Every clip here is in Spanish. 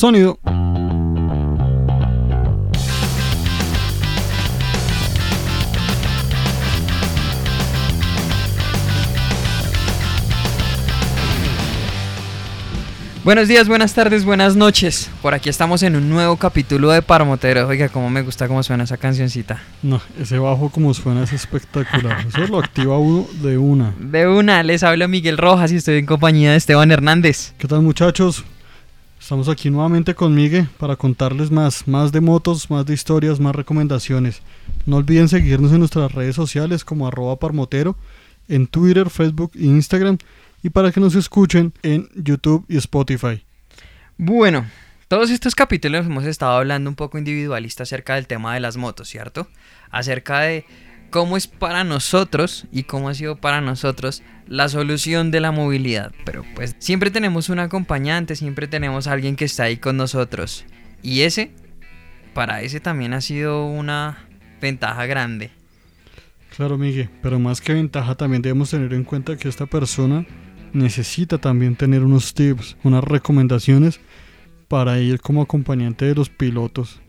sonido. Buenos días, buenas tardes, buenas noches. Por aquí estamos en un nuevo capítulo de Parmotero. Oiga, cómo me gusta cómo suena esa cancioncita. No, ese bajo como suena es espectacular. Eso lo activa uno de una. De una, les habla Miguel Rojas y estoy en compañía de Esteban Hernández. ¿Qué tal muchachos? Estamos aquí nuevamente con Miguel para contarles más, más de motos, más de historias, más recomendaciones. No olviden seguirnos en nuestras redes sociales como arroba parmotero, en Twitter, Facebook e Instagram y para que nos escuchen en YouTube y Spotify. Bueno, todos estos capítulos hemos estado hablando un poco individualista acerca del tema de las motos, ¿cierto? Acerca de cómo es para nosotros y cómo ha sido para nosotros la solución de la movilidad. Pero pues siempre tenemos un acompañante, siempre tenemos alguien que está ahí con nosotros. Y ese, para ese también ha sido una ventaja grande. Claro, Miguel, pero más que ventaja también debemos tener en cuenta que esta persona necesita también tener unos tips, unas recomendaciones para ir como acompañante de los pilotos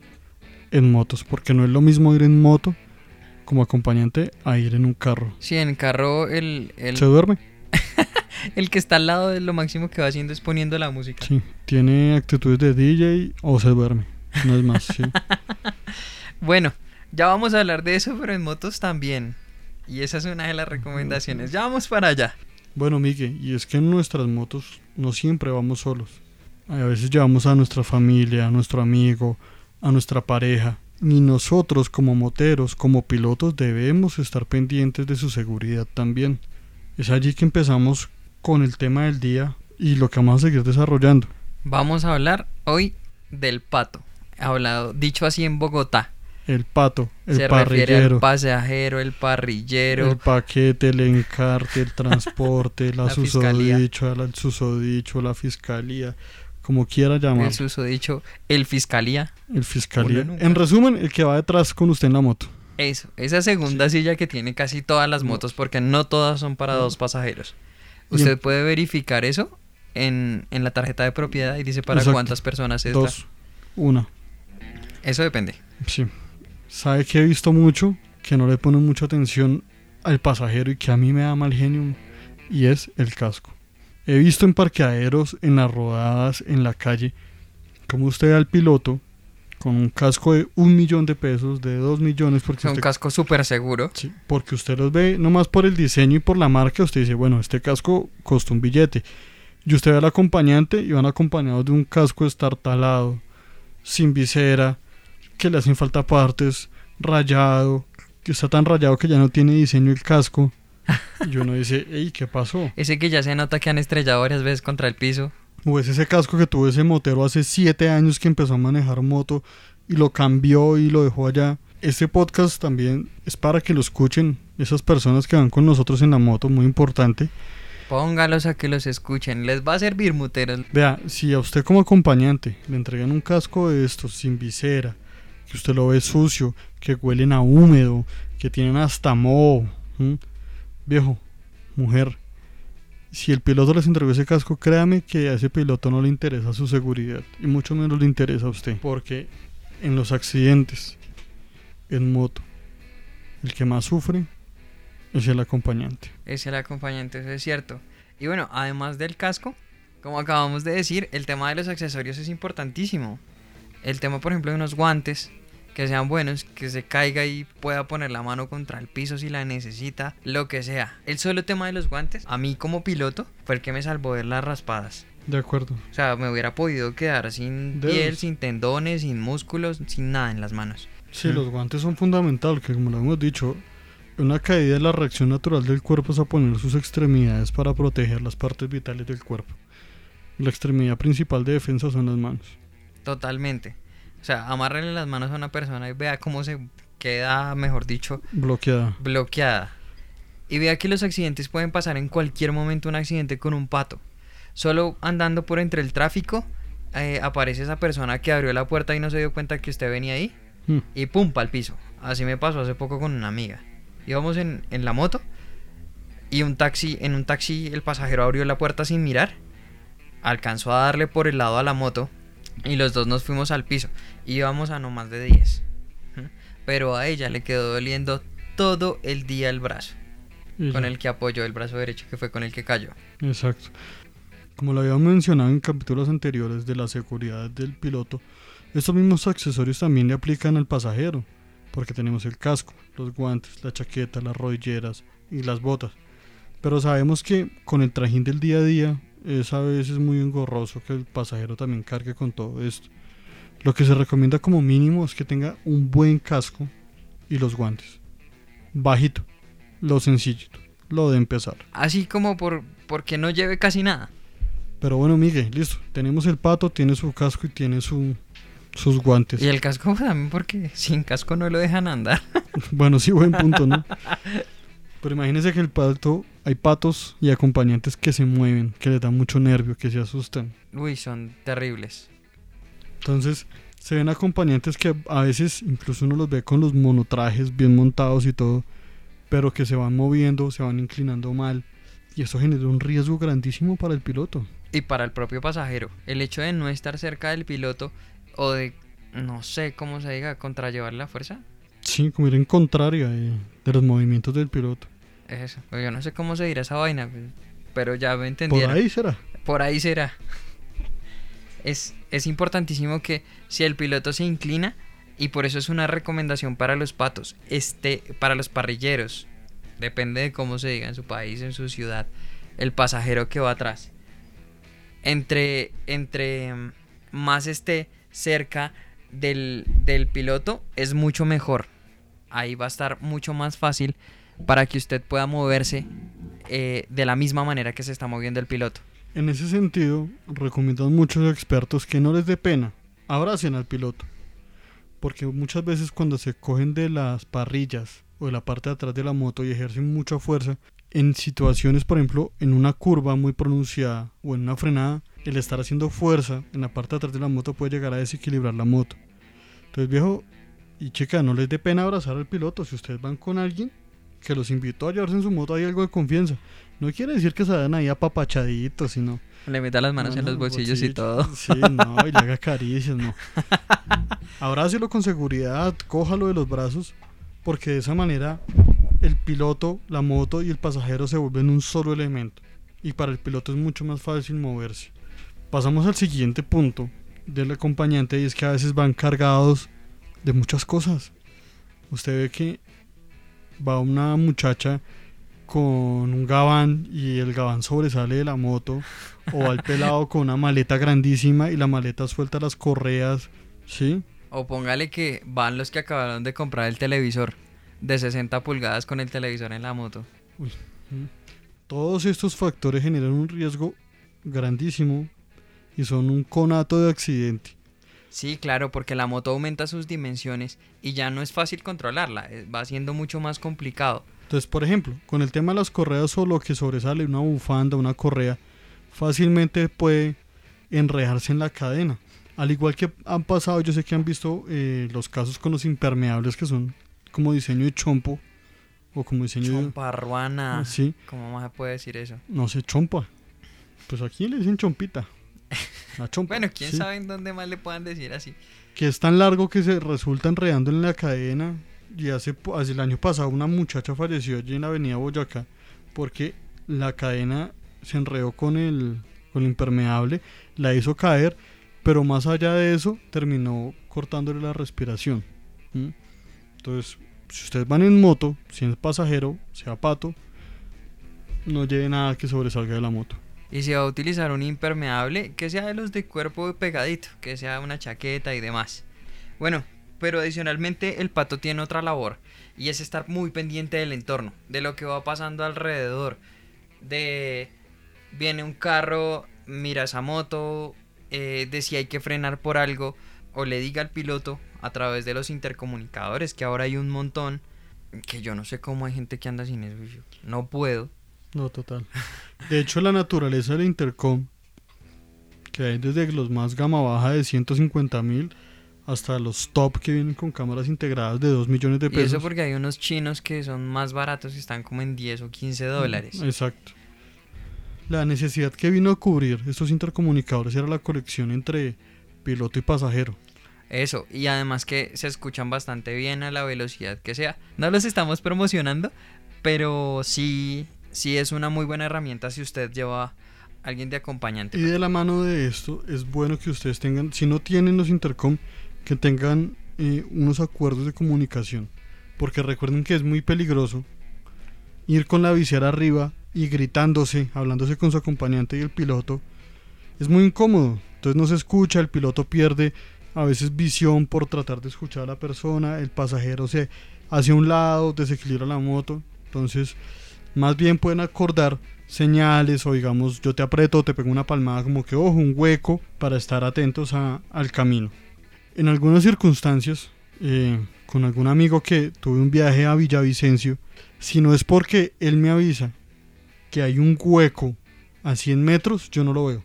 en motos, porque no es lo mismo ir en moto como acompañante a ir en un carro. Sí, en carro el... el... ¿Se duerme? el que está al lado de lo máximo que va haciendo es poniendo la música. Sí, tiene actitudes de DJ o se duerme, no es más, sí. bueno, ya vamos a hablar de eso, pero en motos también. Y esa es una de las recomendaciones. Ya vamos para allá. Bueno, Miguel, y es que en nuestras motos no siempre vamos solos. A veces llevamos a nuestra familia, a nuestro amigo, a nuestra pareja. Y nosotros como moteros, como pilotos, debemos estar pendientes de su seguridad también. Es allí que empezamos con el tema del día y lo que vamos a seguir desarrollando. Vamos a hablar hoy del pato. Hablado, dicho así en Bogotá el pato, el Se parrillero. el pasajero, el parrillero. El paquete, el encarte, el transporte, la, susodicho, el susodicho, la fiscalía, como quiera llamar. El susodicho, el fiscalía. El fiscalía. En resumen, el que va detrás con usted en la moto. Eso, esa segunda silla que tiene casi todas las motos, porque no todas son para dos pasajeros. Usted puede verificar eso en, en, la tarjeta de propiedad y dice para cuántas personas es. Dos, una. Eso depende. Sí sabe que he visto mucho, que no le ponen mucha atención al pasajero y que a mí me da mal genio, y es el casco. He visto en parqueaderos, en las rodadas, en la calle, como usted ve al piloto con un casco de un millón de pesos, de dos millones. Porque es un casco súper seguro. Sí, porque usted los ve nomás por el diseño y por la marca, usted dice, bueno, este casco costó un billete. Y usted ve al acompañante y van acompañados de un casco estartalado, sin visera, que le hacen falta partes, rayado, que está tan rayado que ya no tiene diseño el casco. Y uno dice, ey, ¿qué pasó? Ese que ya se nota que han estrellado varias veces contra el piso. O es ese casco que tuvo ese motero hace siete años que empezó a manejar moto y lo cambió y lo dejó allá. Este podcast también es para que lo escuchen esas personas que van con nosotros en la moto, muy importante. Póngalos a que los escuchen, les va a servir muteros. Vea, si a usted como acompañante le entregan un casco de estos sin visera, que usted lo ve sucio, que huelen a húmedo, que tienen hasta moho. Viejo, mujer, si el piloto les entregó ese casco, créame que a ese piloto no le interesa su seguridad y mucho menos le interesa a usted, porque en los accidentes en moto, el que más sufre es el acompañante. Es el acompañante, eso es cierto. Y bueno, además del casco, como acabamos de decir, el tema de los accesorios es importantísimo. El tema, por ejemplo, de unos guantes, que sean buenos, que se caiga y pueda poner la mano contra el piso si la necesita, lo que sea. El solo tema de los guantes, a mí como piloto, fue el que me salvó de las raspadas. De acuerdo. O sea, me hubiera podido quedar sin piel, sin tendones, sin músculos, sin nada en las manos. Sí, los guantes son fundamentales, que como lo hemos dicho, una caída de la reacción natural del cuerpo es a poner sus extremidades para proteger las partes vitales del cuerpo. La extremidad principal de defensa son las manos. Totalmente. O sea, amárrele las manos a una persona y vea cómo se queda, mejor dicho, bloqueada. Bloqueada. Y vea que los accidentes pueden pasar en cualquier momento un accidente con un pato. Solo andando por entre el tráfico, eh, aparece esa persona que abrió la puerta y no se dio cuenta que usted venía ahí. Hmm. Y pum, al piso. Así me pasó hace poco con una amiga. Íbamos en, en la moto y un taxi, en un taxi el pasajero abrió la puerta sin mirar. Alcanzó a darle por el lado a la moto Y los dos nos fuimos al piso. Íbamos a no más de 10. ¿Mm? Pero a ella le quedó doliendo todo el día el brazo. Con el que apoyó el brazo derecho, que fue con el que cayó. Exacto. Como lo habíamos mencionado en capítulos anteriores de la seguridad del piloto, estos mismos accesorios también le aplican al pasajero, porque tenemos el casco, los guantes, la chaqueta, las rodilleras y las botas. Pero sabemos que con el trajín del día a día es a veces muy engorroso que el pasajero también cargue con todo esto. Lo que se recomienda como mínimo es que tenga un buen casco y los guantes. Bajito, lo sencillito, lo de empezar. Así como por porque no lleve casi nada. Pero bueno, Miguel, listo. Tenemos el pato, tiene su casco y tiene su, sus guantes. Y el casco también porque sin casco no lo dejan andar. Bueno, sí, buen punto, ¿no? Pero imagínense que el pato, hay patos y acompañantes que se mueven, que les da mucho nervio, que se asustan. Uy, son terribles. Entonces, se ven acompañantes que a veces incluso uno los ve con los monotrajes bien montados y todo, pero que se van moviendo, se van inclinando mal. Y eso genera un riesgo grandísimo para el piloto. Y para el propio pasajero, el hecho de no estar cerca del piloto o de, no sé cómo se diga, contrarrevar la fuerza, Sí, como ir en contraria de, de los movimientos del piloto. Es eso. Pues Yo no sé cómo se dirá esa vaina, pues, pero ya me Por entendieron. ahí será. Por ahí será. Es, es importantísimo que si el piloto se inclina, y por eso es una recomendación para los patos, este, para los parrilleros, depende de cómo se diga en su país, en su ciudad, el pasajero que va atrás. Entre, entre mm, más esté cerca del, del piloto, es mucho mejor. Ahí va a estar mucho más fácil para que usted pueda moverse eh, de la misma manera que se está moviendo el piloto. En ese sentido, recomiendan muchos expertos que no les dé pena, abracen al piloto. Porque muchas veces cuando se cogen de las parrillas o de la parte de atrás de la moto y ejercen mucha fuerza, en situaciones, por ejemplo, en una curva muy pronunciada o en una frenada, el estar haciendo fuerza en la parte de atrás de la moto puede llegar a desequilibrar la moto. Entonces, viejo y chica, no les dé pena abrazar al piloto. Si ustedes van con alguien que los invitó a llevarse en su moto, hay algo de confianza. No quiere decir que se vayan ahí apapachaditos, sino Le meta las manos no, en los bolsillos y todo. Sí, no, y le haga caricias, no. Abrácelo con seguridad, cójalo de los brazos, porque de esa manera el piloto, la moto y el pasajero se vuelven un solo elemento. Y para el piloto es mucho más fácil moverse. Pasamos al siguiente punto del acompañante y es que a veces van cargados de muchas cosas. Usted ve que va una muchacha con un gabán y el gabán sobresale de la moto o al pelado con una maleta grandísima y la maleta suelta las correas, ¿sí? O póngale que van los que acabaron de comprar el televisor de 60 pulgadas con el televisor en la moto. Todos estos factores generan un riesgo grandísimo y son un conato de accidente. Sí, claro, porque la moto aumenta sus dimensiones y ya no es fácil controlarla, eh, va siendo mucho más complicado. Entonces, por ejemplo, con el tema de las correas o lo que sobresale una bufanda, una correa, fácilmente puede enredarse en la cadena. Al igual que han pasado, yo sé que han visto eh, los casos con los impermeables que son como diseño de chompo o como diseño de... Chomparruana. Sí, ¿Cómo más se puede decir eso? no sé, chompa. Pues aquí le dicen chompita. Chompa. Bueno, quién sí. sabe en dónde más le puedan decir así. que es tan largo que se resulta enredando en la cadena. Y hace, el año pasado una muchacha falleció allí en la avenida Boyacá porque la cadena se enredó con el, con el impermeable, la hizo caer, pero más allá de eso terminó cortándole la respiración. Entonces, si ustedes van en moto, si es pasajero, sea pato, no lleve nada que sobresalga de la moto. Y si va a utilizar un impermeable, que sea de los de cuerpo pegadito, que sea una chaqueta y demás. Bueno, pero adicionalmente el pato tiene otra labor y es estar muy pendiente del entorno, de lo que va pasando alrededor. De viene un carro, mira esa moto, eh, de si hay que frenar por algo, o le diga al piloto a través de los intercomunicadores, que ahora hay un montón, que yo no sé cómo hay gente que anda sin eso, no puedo. No, total. De hecho, la naturaleza del intercom, que hay desde los más gama baja de 150 mil hasta los top que vienen con cámaras integradas de 2 millones de Y eso pesos. porque hay unos chinos que son más baratos y están como en 10 o 15 dólares. Exacto. La necesidad que vino a cubrir estos intercomunicadores era la conexión entre piloto y pasajero. Eso, y además que se escuchan bastante bien a la velocidad que sea. No los estamos promocionando, pero sí, sí es una muy buena herramienta si usted lleva a alguien de acompañante. Y de la mano de esto es bueno que ustedes tengan, si no tienen los intercom, que tengan eh, unos acuerdos de comunicación. Porque recuerden que es muy peligroso ir con la visiera arriba y gritándose, hablándose con su acompañante y el piloto. Es muy incómodo. Entonces no se escucha, el piloto pierde a veces visión por tratar de escuchar a la persona, el pasajero se hace a un lado, desequilibra la moto. Entonces, más bien pueden acordar señales o digamos yo te aprieto, te pego una palmada como que ojo, un hueco para estar atentos a- al camino. En algunas circunstancias, eh, con algún amigo que tuve un viaje a Villavicencio, si no es porque él me avisa que hay un hueco a 100 metros, yo no lo veo.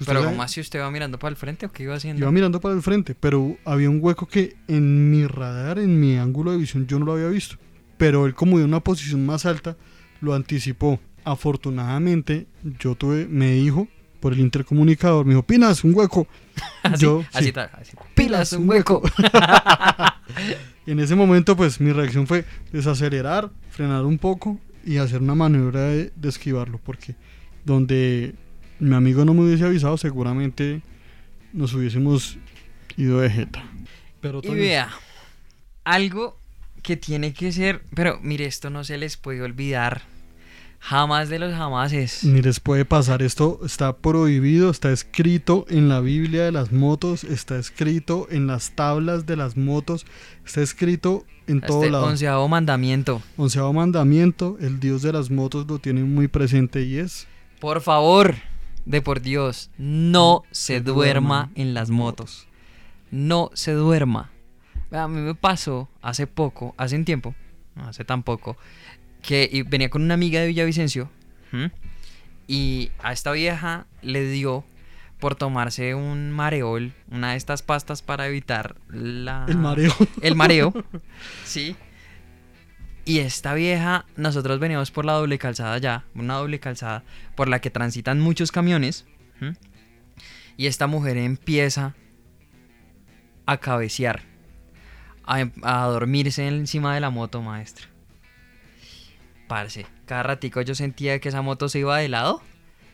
¿Usted Pero como así usted va mirando para el frente o qué iba haciendo? Iba mirando para el frente, pero había un hueco que en mi radar, en mi ángulo de visión, yo no lo había visto. Pero él como de una posición más alta, lo anticipó. Afortunadamente, yo tuve, me dijo por el intercomunicador, me dijo, Pinas, un hueco. así, yo, así, sí. tal, así. Pilas, un hueco. Y en ese momento, pues mi reacción fue desacelerar, frenar un poco y hacer una maniobra de, de esquivarlo, porque donde mi amigo no me hubiese avisado, seguramente nos hubiésemos ido de jeta. Pero Y vea, algo que tiene que ser, pero mire, esto no se les puede olvidar jamás de los jamases. Ni les puede pasar esto, está prohibido, está escrito en la Biblia de las motos, está escrito en las tablas de las motos, está escrito en todo Este lado. onceavo mandamiento. Onceavo mandamiento, el Dios de las motos lo tiene muy presente y es Por favor, de por Dios, no se se duerma duerma en las motos. No se duerma. A mí me pasó hace poco, hace un tiempo, no hace tan poco, que venía con una amiga de Villavicencio y a esta vieja le dio por tomarse un mareol, una de estas pastas para evitar la... el mareo. El mareo, sí. Y esta vieja, nosotros veníamos por la doble calzada ya, una doble calzada por la que transitan muchos camiones. Y esta mujer empieza a cabecear, a, a dormirse encima de la moto, maestro. Parce, cada ratico yo sentía que esa moto se iba de lado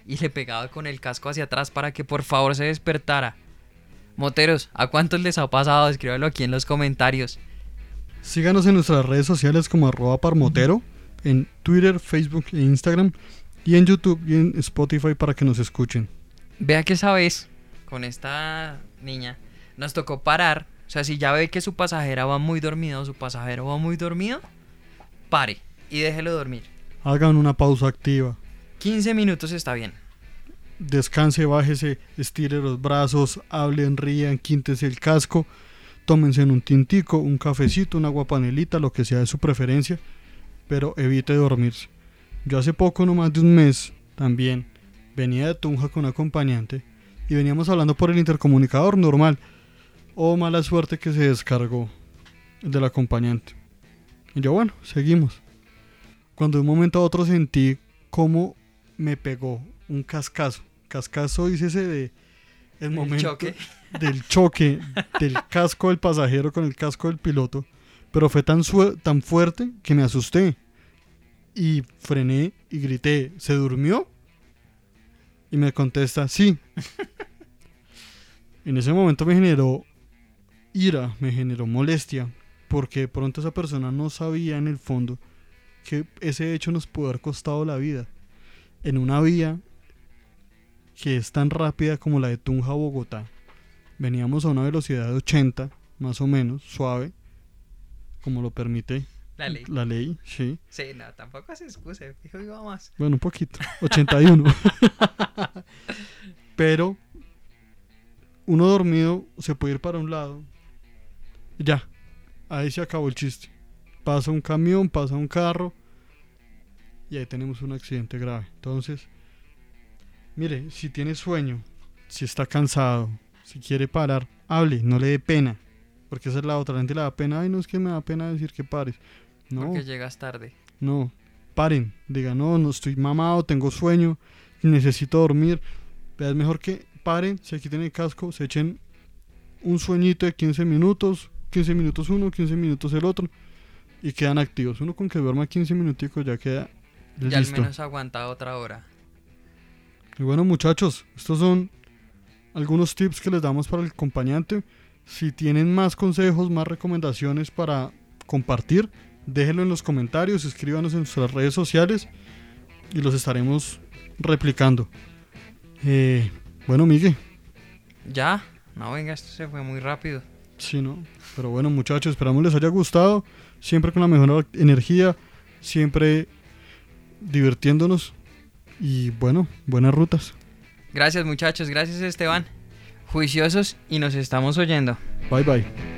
y le pegaba con el casco hacia atrás para que por favor se despertara. Moteros, ¿a cuántos les ha pasado? Escríbalo aquí en los comentarios. Síganos en nuestras redes sociales como arroba parmotero, en Twitter, Facebook e Instagram, y en YouTube y en Spotify para que nos escuchen. Vea que esa vez, con esta niña, nos tocó parar. O sea, si ya ve que su pasajera va muy dormida o su pasajero va muy dormido, pare y déjelo dormir. Hagan una pausa activa. 15 minutos está bien. Descanse, bájese, estire los brazos, hablen, rían, quíntese el casco, tómense un tintico, un cafecito, una guapanelita, lo que sea de su preferencia, pero evite dormirse. Yo hace poco, no más de un mes, también venía de Tunja con un acompañante y veníamos hablando por el intercomunicador normal. Oh, mala suerte que se descargó el del acompañante. Y yo, bueno, seguimos. Cuando de un momento a otro sentí como me pegó un cascazo. Cascazo, dícese de el El momento choque. del choque del casco del pasajero con el casco del piloto, pero fue tan, tan fuerte que me asusté y frené y grité, ¿se durmió? Y me contesta, sí. en ese momento me generó ira, me generó molestia, porque de pronto esa persona no sabía en el fondo que ese hecho nos pudo haber costado la vida. En una vía que es tan rápida como la de Tunja a Bogotá. Veníamos a una velocidad de 80, más o menos, suave, como lo permite La ley. la ley, sí. Sí, no, tampoco se excuse. Iba más. Bueno, un poquito, 81. Pero uno dormido se puede ir para un lado. Ya, ahí se acabó el chiste. Pasa un camión, pasa un carro y ahí tenemos un accidente grave. Entonces, mire, si tiene sueño, si está cansado, si quiere parar, hable, no le dé pena. Porque esa es la otra, la gente le da pena. Ay, no es que me da pena decir que pares. No. Porque llegas tarde. No, paren, digan, no, no estoy mamado, tengo sueño, necesito dormir. Es mejor que paren, se quiten el casco, se echen un sueñito de 15 minutos, 15 minutos uno, 15 minutos el otro, y quedan activos. Uno con que duerma 15 minuticos ya queda Ya al listo. menos aguanta otra hora. Y bueno, muchachos, estos son algunos tips que les damos para el acompañante. Si tienen más consejos, más recomendaciones para compartir, déjenlo en los comentarios, escríbanos en nuestras redes sociales y los estaremos replicando. Eh, bueno, Miguel, Ya, no venga, esto se fue muy rápido. Sí, ¿no? Pero bueno, muchachos, esperamos les haya gustado. Siempre con la mejor energía, siempre divirtiéndonos. Y bueno, buenas rutas. Gracias muchachos, gracias Esteban. Juiciosos y nos estamos oyendo. Bye bye.